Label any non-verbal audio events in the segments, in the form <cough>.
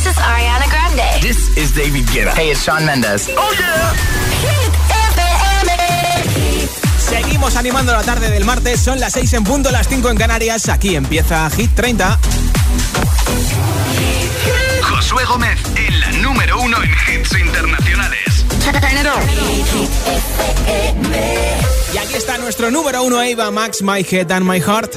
This is Ariana Grande. This is David Guetta. Hey, it's Sean Mendes. Oh yeah. Seguimos animando la tarde del martes, son las 6 en punto, las 5 en Canarias. Aquí empieza Hit 30. Josué Gómez en la número uno en hits internacionales. Y aquí está nuestro número uno, Eva Max, My Head and My Heart.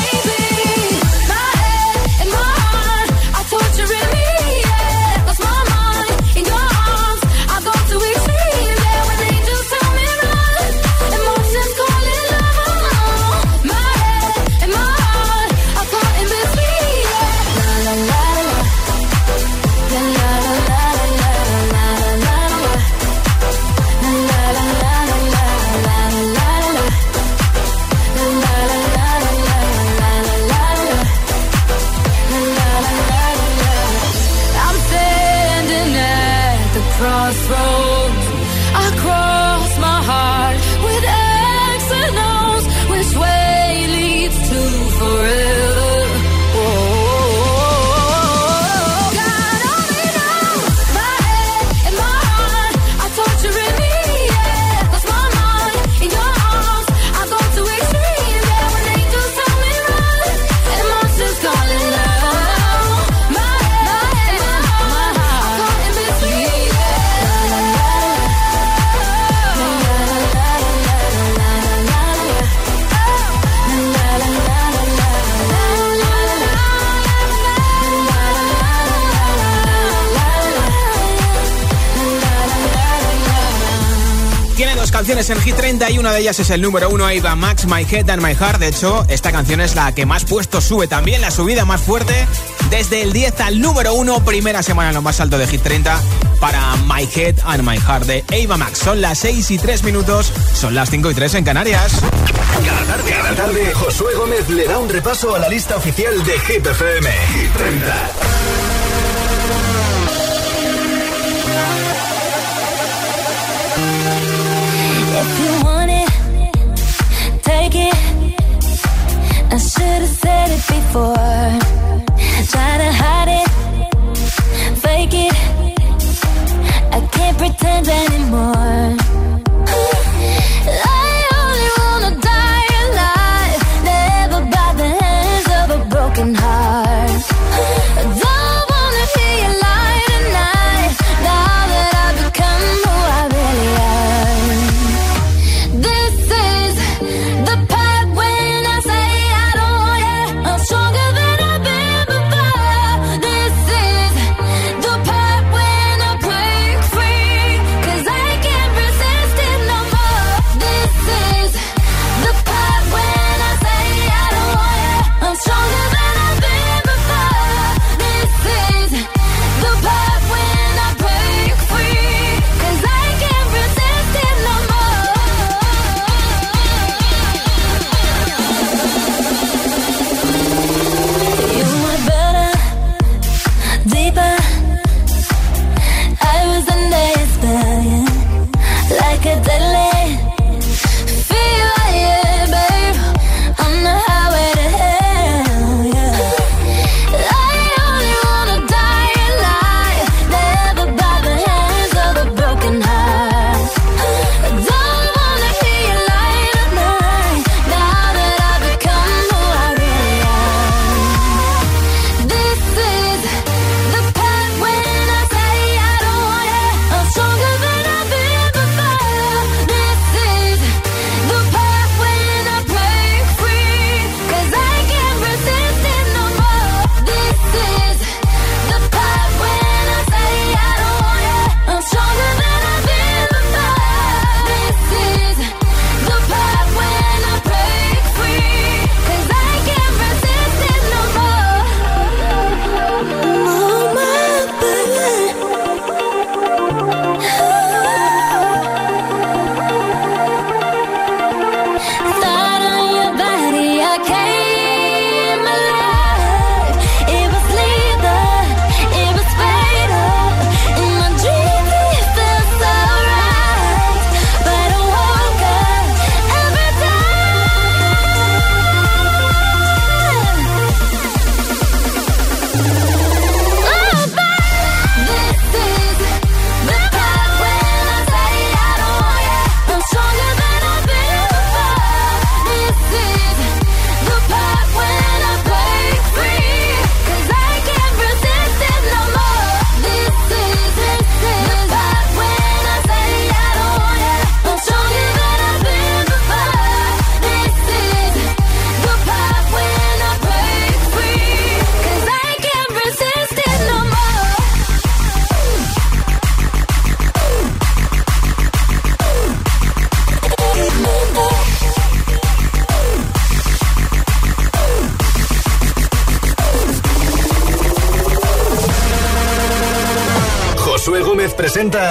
y una de ellas es el número uno, ahí va Max, My Head and My Heart. De hecho, esta canción es la que más puestos sube también, la subida más fuerte. Desde el 10 al número uno, primera semana lo más alto de Hit 30 para My Head and My Heart de Ava Max. Son las 6 y 3 minutos, son las 5 y 3 en Canarias. Cada tarde, cada tarde, Josué Gómez le da un repaso a la lista oficial de Hit FM. Hit 30.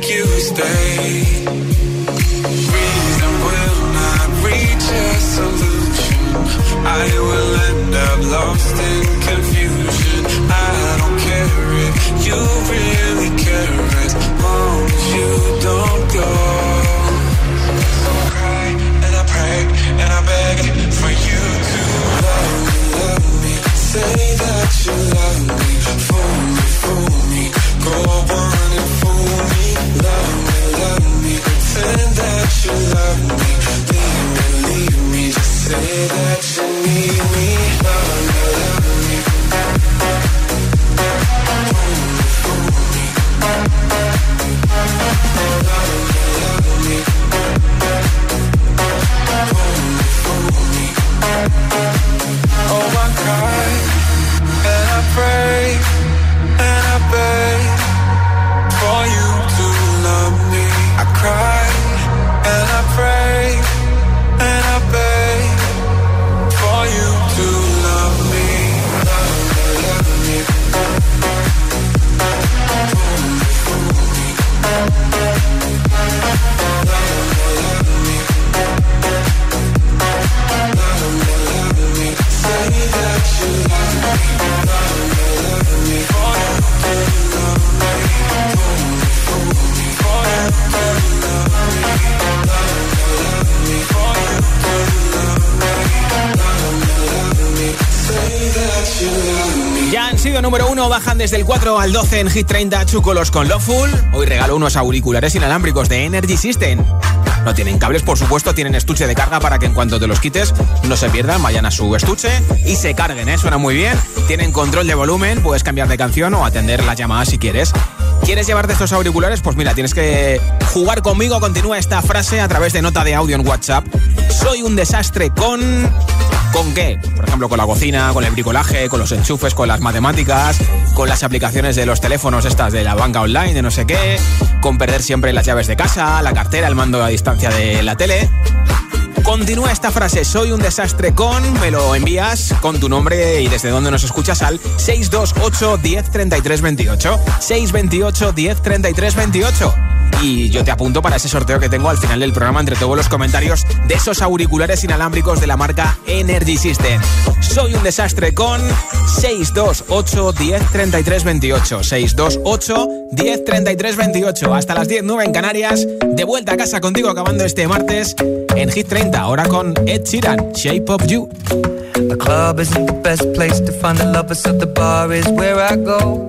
way you stay. Reason will not reach a solution. I will end up lost in confusion. I don't care if you really care as long as you don't go. 4 al 12 en Hit 30 Chucolos con Loveful. Hoy regalo unos auriculares inalámbricos de Energy System. No tienen cables, por supuesto, tienen estuche de carga para que en cuanto te los quites no se pierdan, vayan a su estuche y se carguen, ¿eh? Suena muy bien. Tienen control de volumen, puedes cambiar de canción o atender las llamadas si quieres. ¿Quieres llevarte estos auriculares? Pues mira, tienes que jugar conmigo. Continúa esta frase a través de nota de audio en WhatsApp. Soy un desastre con... ¿Con qué? Por ejemplo, con la cocina, con el bricolaje, con los enchufes, con las matemáticas, con las aplicaciones de los teléfonos estas de la banca online, de no sé qué, con perder siempre las llaves de casa, la cartera, el mando a distancia de la tele. Continúa esta frase, soy un desastre con, me lo envías con tu nombre y desde donde nos escuchas al 628 10 33 28. 628 10 33 28 y yo te apunto para ese sorteo que tengo al final del programa entre todos los comentarios de esos auriculares inalámbricos de la marca Energy System. Soy un desastre con 628 10 33 28. 628 10 33 28. Hasta las 10, 9 en Canarias. De vuelta a casa contigo acabando este martes en Hit 30. Ahora con Ed Sheeran, Shape of You. The club isn't the best place to find the lovers, so the bar is where I go.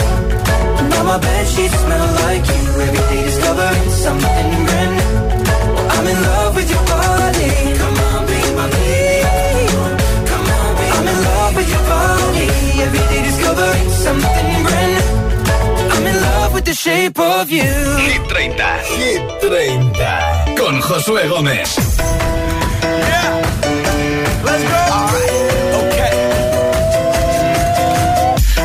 Now my bed sheets smell like you. Every day discovering something brand new. I'm in love with your body. Come on, be my baby. Come on, be I'm in love with your body. Every day discovering something brand new. I'm in love with the shape of you. Hit 30. Hit 30. Con Josué Gómez. Let's go. All right.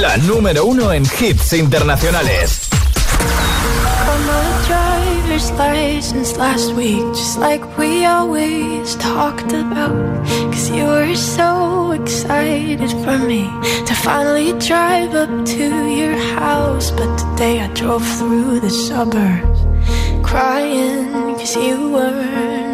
La número uno en hits internacionales. Driver's license last week, just like we always talked about. Cause you were so excited for me to finally drive up to your house. But today I drove through the suburbs, crying cause you weren't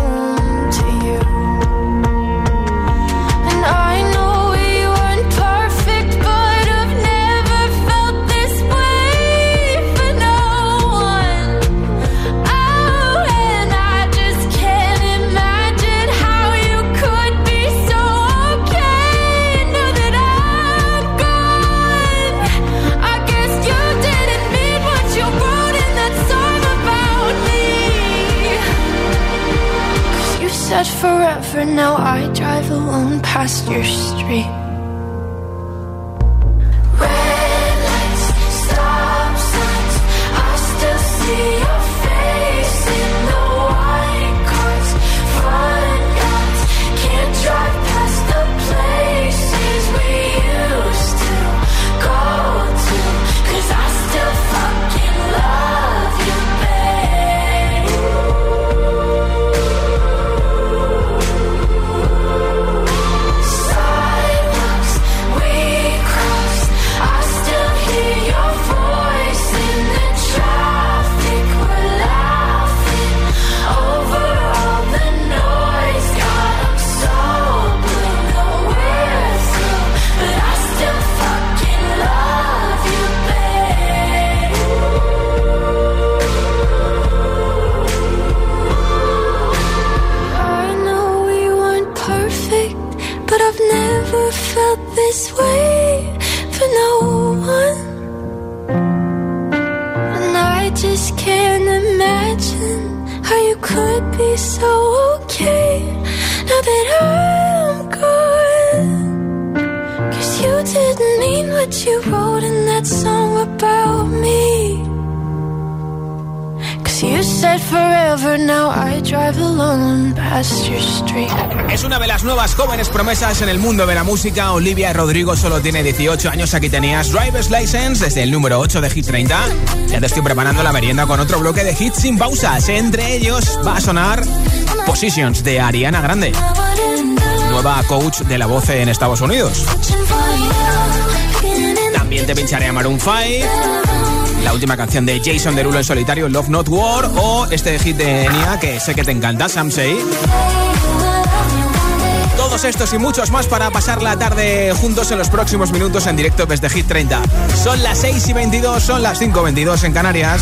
Es una de las nuevas jóvenes promesas en el mundo de la música. Olivia Rodrigo solo tiene 18 años. Aquí tenías Driver's License desde el número 8 de Hit 30. Ya te estoy preparando la merienda con otro bloque de hits sin pausas. Entre ellos va a sonar Positions de Ariana Grande, nueva coach de la voz en Estados Unidos. También te pincharé a Maroon 5, la última canción de Jason Derulo en solitario, Love Not War, o este hit de Nia que sé que te encanta, Sam Say. Todos estos y muchos más para pasar la tarde juntos en los próximos minutos en directo desde Hit 30. Son las 6 y 22, son las 5 y 22 en Canarias.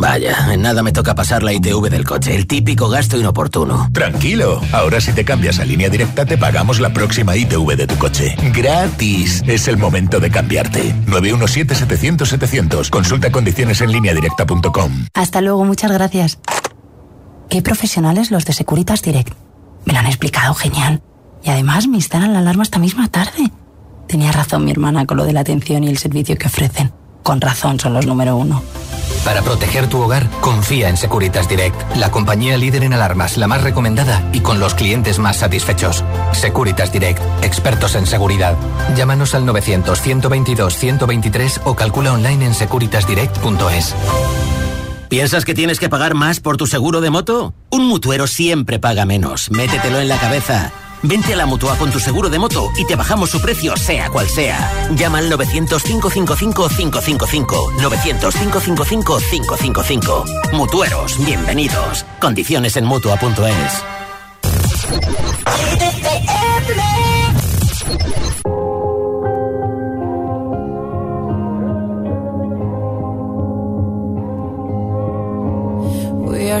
Vaya, en nada me toca pasar la ITV del coche, el típico gasto inoportuno. Tranquilo, ahora si te cambias a línea directa te pagamos la próxima ITV de tu coche. Gratis. Es el momento de cambiarte. 917-700-700. Consulta condiciones en línea directa.com. Hasta luego, muchas gracias. Qué profesionales los de Securitas Direct. Me lo han explicado genial. Y además me instalan la alarma esta misma tarde. Tenía razón mi hermana con lo de la atención y el servicio que ofrecen. Con razón son los número uno. Para proteger tu hogar, confía en Securitas Direct, la compañía líder en alarmas, la más recomendada y con los clientes más satisfechos. Securitas Direct, expertos en seguridad. Llámanos al 900-122-123 o calcula online en securitasdirect.es. ¿Piensas que tienes que pagar más por tu seguro de moto? Un mutuero siempre paga menos. Métetelo en la cabeza. Vente a la Mutua con tu seguro de moto y te bajamos su precio sea cual sea. Llama al 900-555-555. 900-555-555. Mutueros, bienvenidos. Condiciones en Mutua.es. We are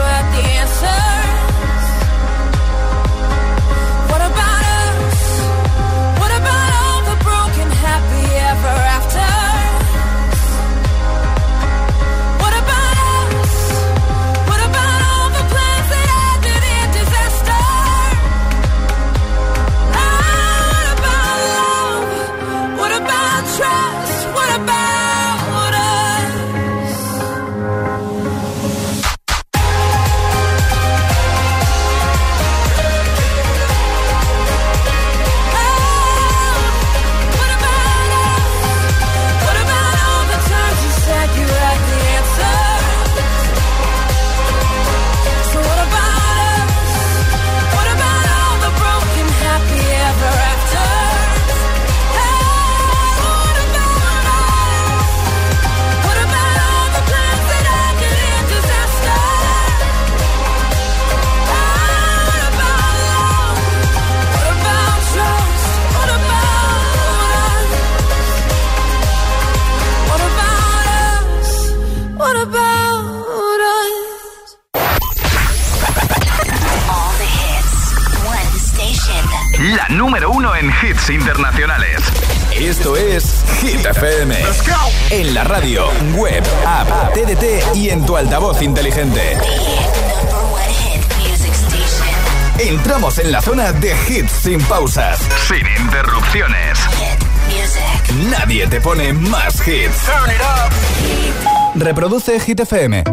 You the answers? Pone más hits. Reproduce Hit FM.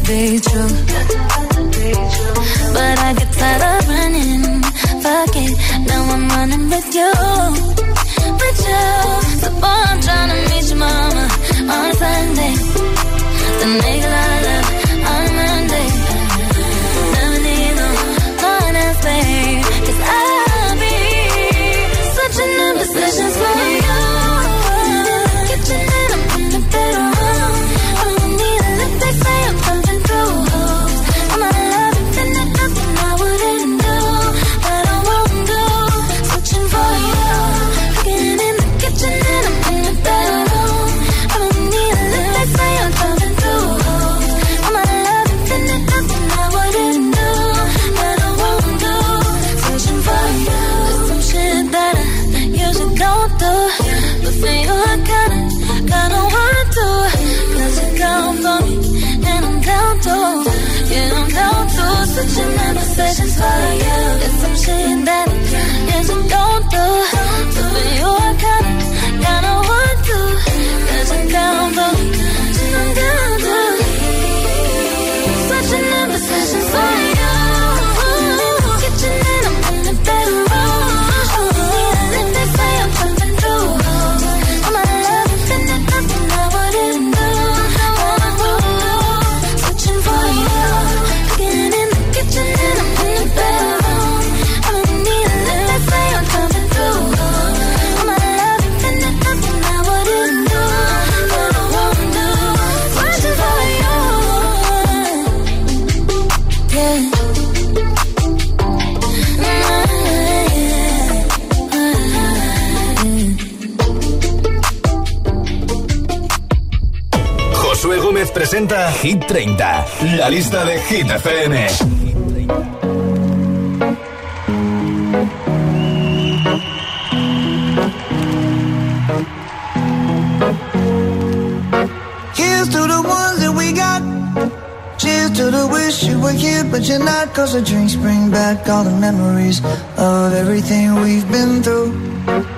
to be. But I get tired of running. Fuck it, now I'm running with you. With you. So boy, I'm trying to meet your mama on a Sunday. The nigga I love on a Monday. presenta Hit 30, la lista de Hit FM. Here's to the ones that we got. Cheers to the wish you were here, but you're not. Cause the drinks bring back all the memories of everything we've been through.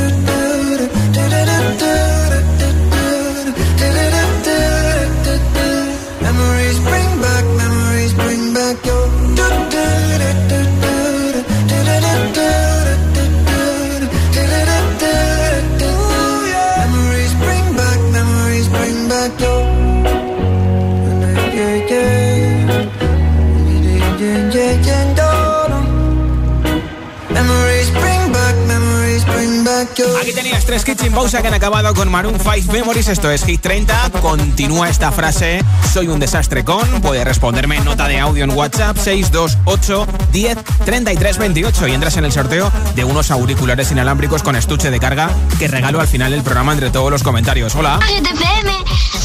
Tres sin pausa que han acabado con Maroon 5 Memories. Esto es Hit 30. Continúa esta frase. Soy un desastre con. Puedes responderme en nota de audio en WhatsApp 628 10 33 28 y entras en el sorteo de unos auriculares inalámbricos con estuche de carga que regalo al final del programa entre todos los comentarios. Hola.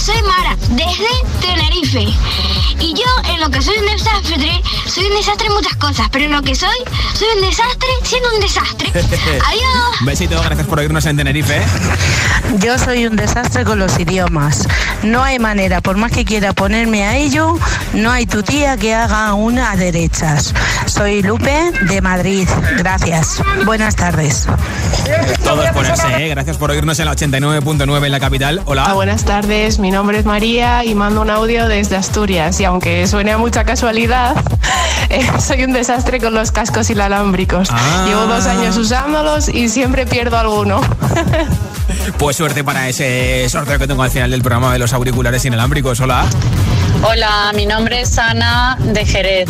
Soy Mara, desde Tenerife. Y yo, en lo que soy un desastre, soy un desastre en muchas cosas, pero en lo que soy, soy un desastre siendo un desastre. <laughs> Adiós. Un besito, gracias por oírnos en Tenerife. Yo soy un desastre con los idiomas. No hay manera, por más que quiera ponerme a ello, no hay tu tía que haga una a derechas. Soy Lupe de Madrid. Gracias. Buenas tardes. Todo es ponerse, ¿eh? Gracias por oírnos en la 89.9 en la capital. Hola. Ah, buenas tardes, mi nombre es María y mando un audio desde Asturias. Y aunque suene a mucha casualidad, <laughs> eh, soy un desastre con los cascos inalámbricos. Ah. Llevo dos años usándolos y siempre pierdo alguno. <laughs> Pues suerte para ese sorteo que tengo al final del programa de los auriculares inalámbricos. Hola. Hola, mi nombre es Ana de Jerez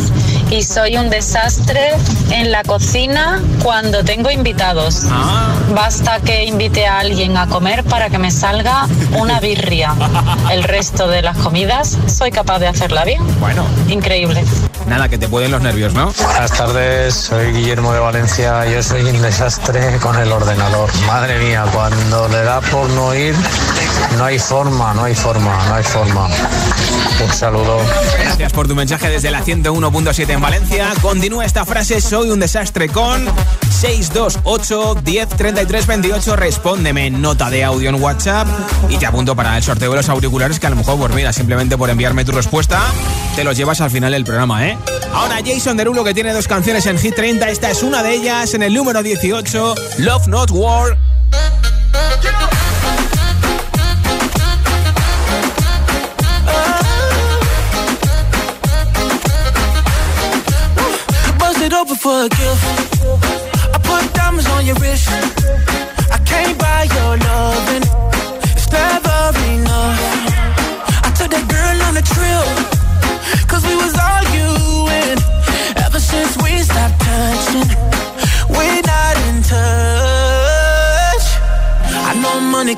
y soy un desastre en la cocina cuando tengo invitados. Basta que invite a alguien a comer para que me salga una birria. El resto de las comidas soy capaz de hacerla bien. Bueno. Increíble. Nada, que te pueden los nervios, ¿no? Buenas tardes, soy Guillermo de Valencia. Yo soy un desastre con el ordenador. Madre mía, cuando le da por no ir, no hay forma, no hay forma, no hay forma. Un saludo. Gracias por tu mensaje desde la 101.7 en Valencia. Continúa esta frase, soy un desastre con 628 10 33 28. Respóndeme nota de audio en WhatsApp y te apunto para el sorteo de los auriculares que a lo mejor, pues mira, simplemente por enviarme tu respuesta, te los llevas al final del programa, ¿eh? Ahora Jason Derulo que tiene dos canciones en Hit 30. Esta es una de ellas en el número 18, Love Not War.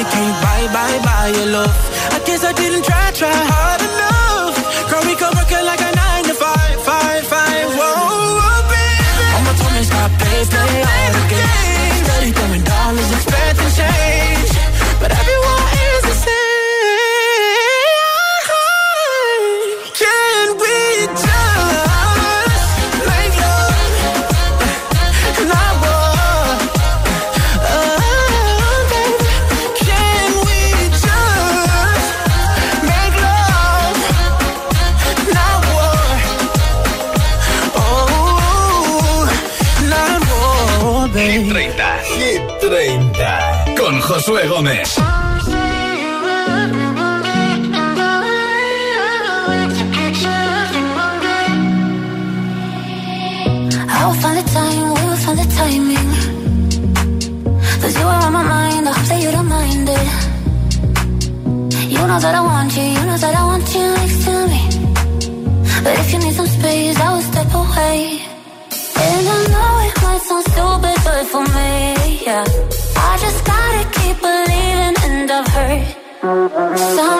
money can't buy, buy, buy your love. I guess I didn't try, try Con I will find the time, we will find the timing. Cause you are on my mind, I hope that you don't mind it. You know that I want you, you know that I want you next to me. But if you need some space, I will step away. And I know it might sound stupid, but for me, yeah. Some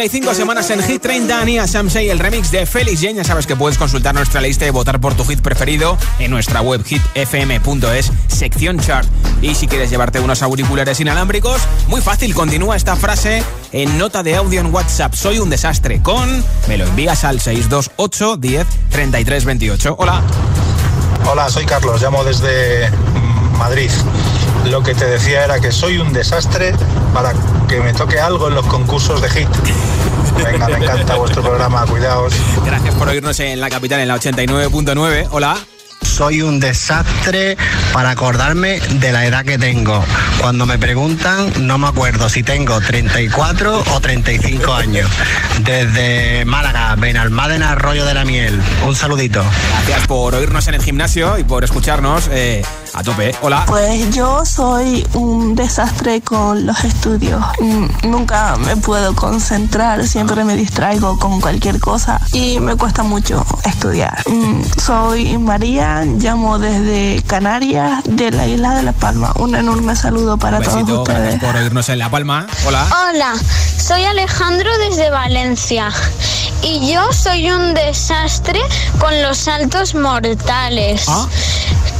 55 semanas en Hit 30, Nia Samsei, el remix de Felix Jen. Ya sabes que puedes consultar nuestra lista y votar por tu hit preferido en nuestra web hitfm.es, sección chart. Y si quieres llevarte unos auriculares inalámbricos, muy fácil, continúa esta frase en nota de audio en WhatsApp. Soy un desastre con... Me lo envías al 628 10 33 28. Hola. Hola, soy Carlos, llamo desde Madrid. Lo que te decía era que soy un desastre para que me toque algo en los concursos de hit. Venga, me encanta vuestro programa, cuidaos. Gracias por oírnos en la capital en la 89.9. Hola. Soy un desastre para acordarme de la edad que tengo. Cuando me preguntan, no me acuerdo si tengo 34 o 35 años. Desde Málaga, Benalmádena, Arroyo de la Miel. Un saludito. Gracias por oírnos en el gimnasio y por escucharnos eh, a tope. Hola. Pues yo soy un desastre con los estudios. Mm, Nunca me puedo concentrar, siempre me distraigo con cualquier cosa y me cuesta mucho estudiar. Mm, Soy María, llamo desde Canarias, de la isla de La Palma. Un enorme saludo para Un todos besito, ustedes. gracias por oírnos en La Palma. Hola. Hola, soy Alejandro desde Valencia y yo soy un desastre con los saltos mortales.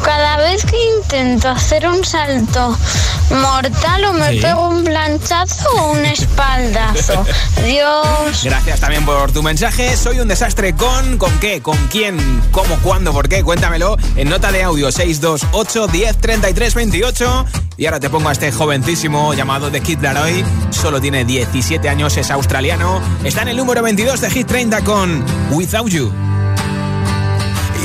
Cada vez que intento hacer un salto mortal o me Sí. pego un planchazo o un espaldazo. <laughs> Adiós. Gracias también por tu mensaje. Soy un desastre con. ¿Con qué? ¿Con quién? ¿Cómo? ¿Cuándo? ¿Por qué? Cuéntamelo en nota de audio 628 10 33 28. Y ahora te pongo a este jovencísimo llamado The Kid Laroi. Solo tiene 17 años, es australiano. Está en el número 22 de Hit 30 con Without You.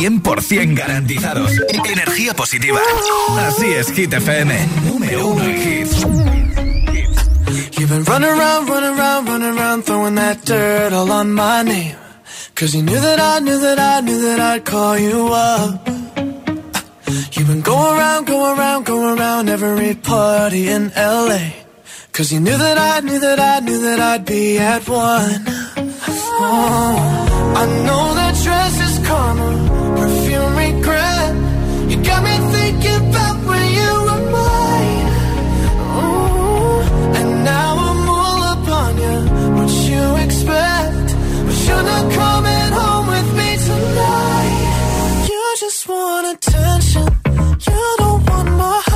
100% garantizados. Energía positiva. Así es, Hit FM. Número uno en hits. You've been running around, running around, running around, throwing that dirt all on my name. Cause you knew that I knew that I knew that I'd call you up. You've been going around, going around, going around every party in LA. Cause you knew that I knew that I knew that I'd be at one. Oh, I know that dress is karma, you're not coming home with me tonight. You just want attention. You don't want my heart.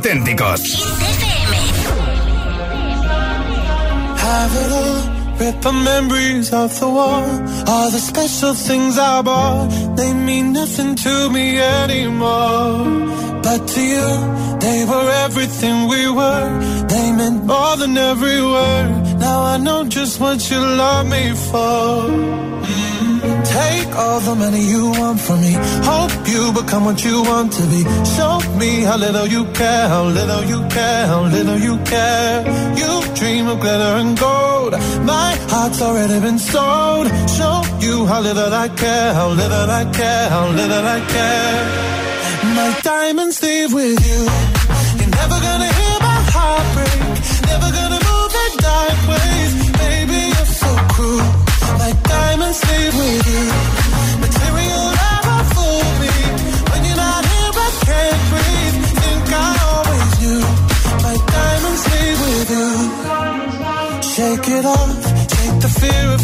Auténticos. Have it all, rip the memories of the war. All the special things I bought, they mean nothing to me anymore. But to you, they were everything we were. They meant more than every word. Now I know just what you love me for. Mm. Take all the money you want from me. Hope you become what you want to be. Show me how little you care, how little you care, how little you care. You dream of glitter and gold. My heart's already been sold. Show you how little I care, how little I care, how little I care. My diamonds leave with you. You're never gonna hear my heart break. Never gonna move in dark ways. Baby, you're so cruel. My diamonds leave with you.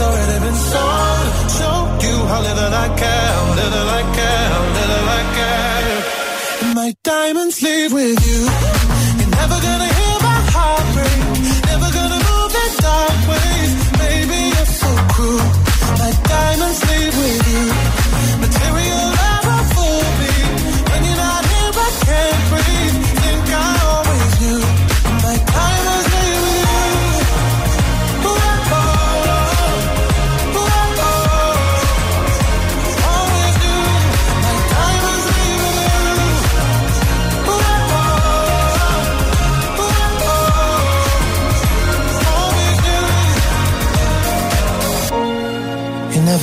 Heart's already been sold. Show you how little I care, little I care, little I care. My diamonds leave with you. You're never gonna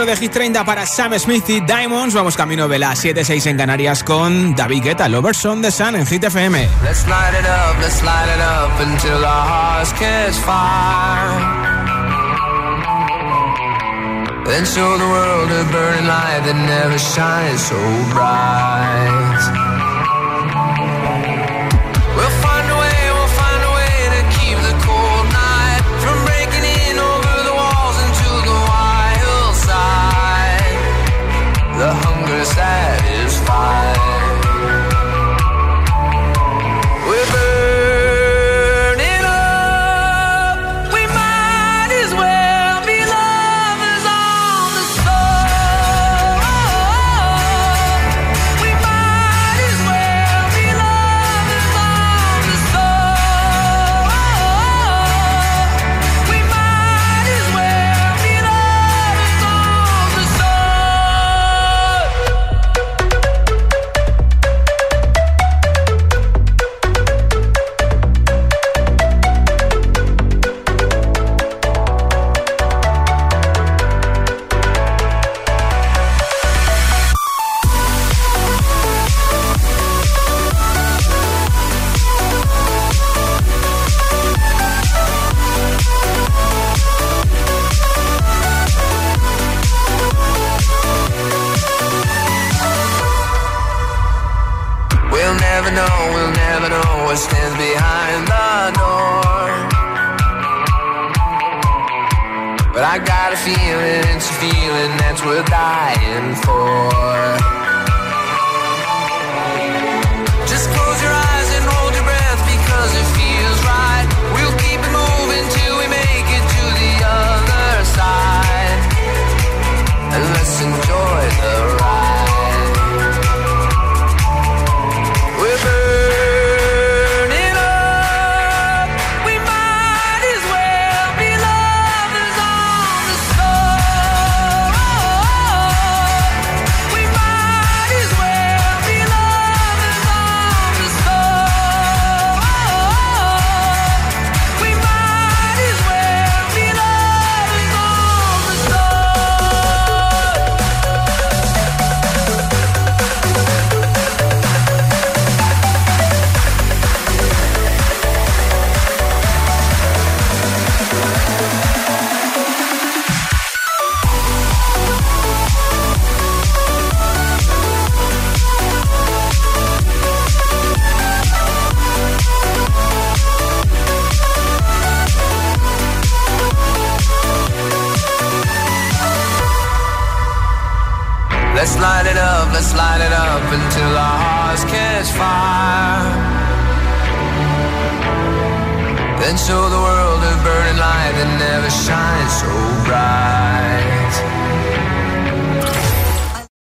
4 de Hit 30 para Sam Smith y Diamonds. Vamos camino de la 7-6 en Canarias con David Guetta, Lovers on the Sun en Hit FM. Let's light it up, let's light it up until our hearts catch fire. Then show the world a burning light that never shines so bright.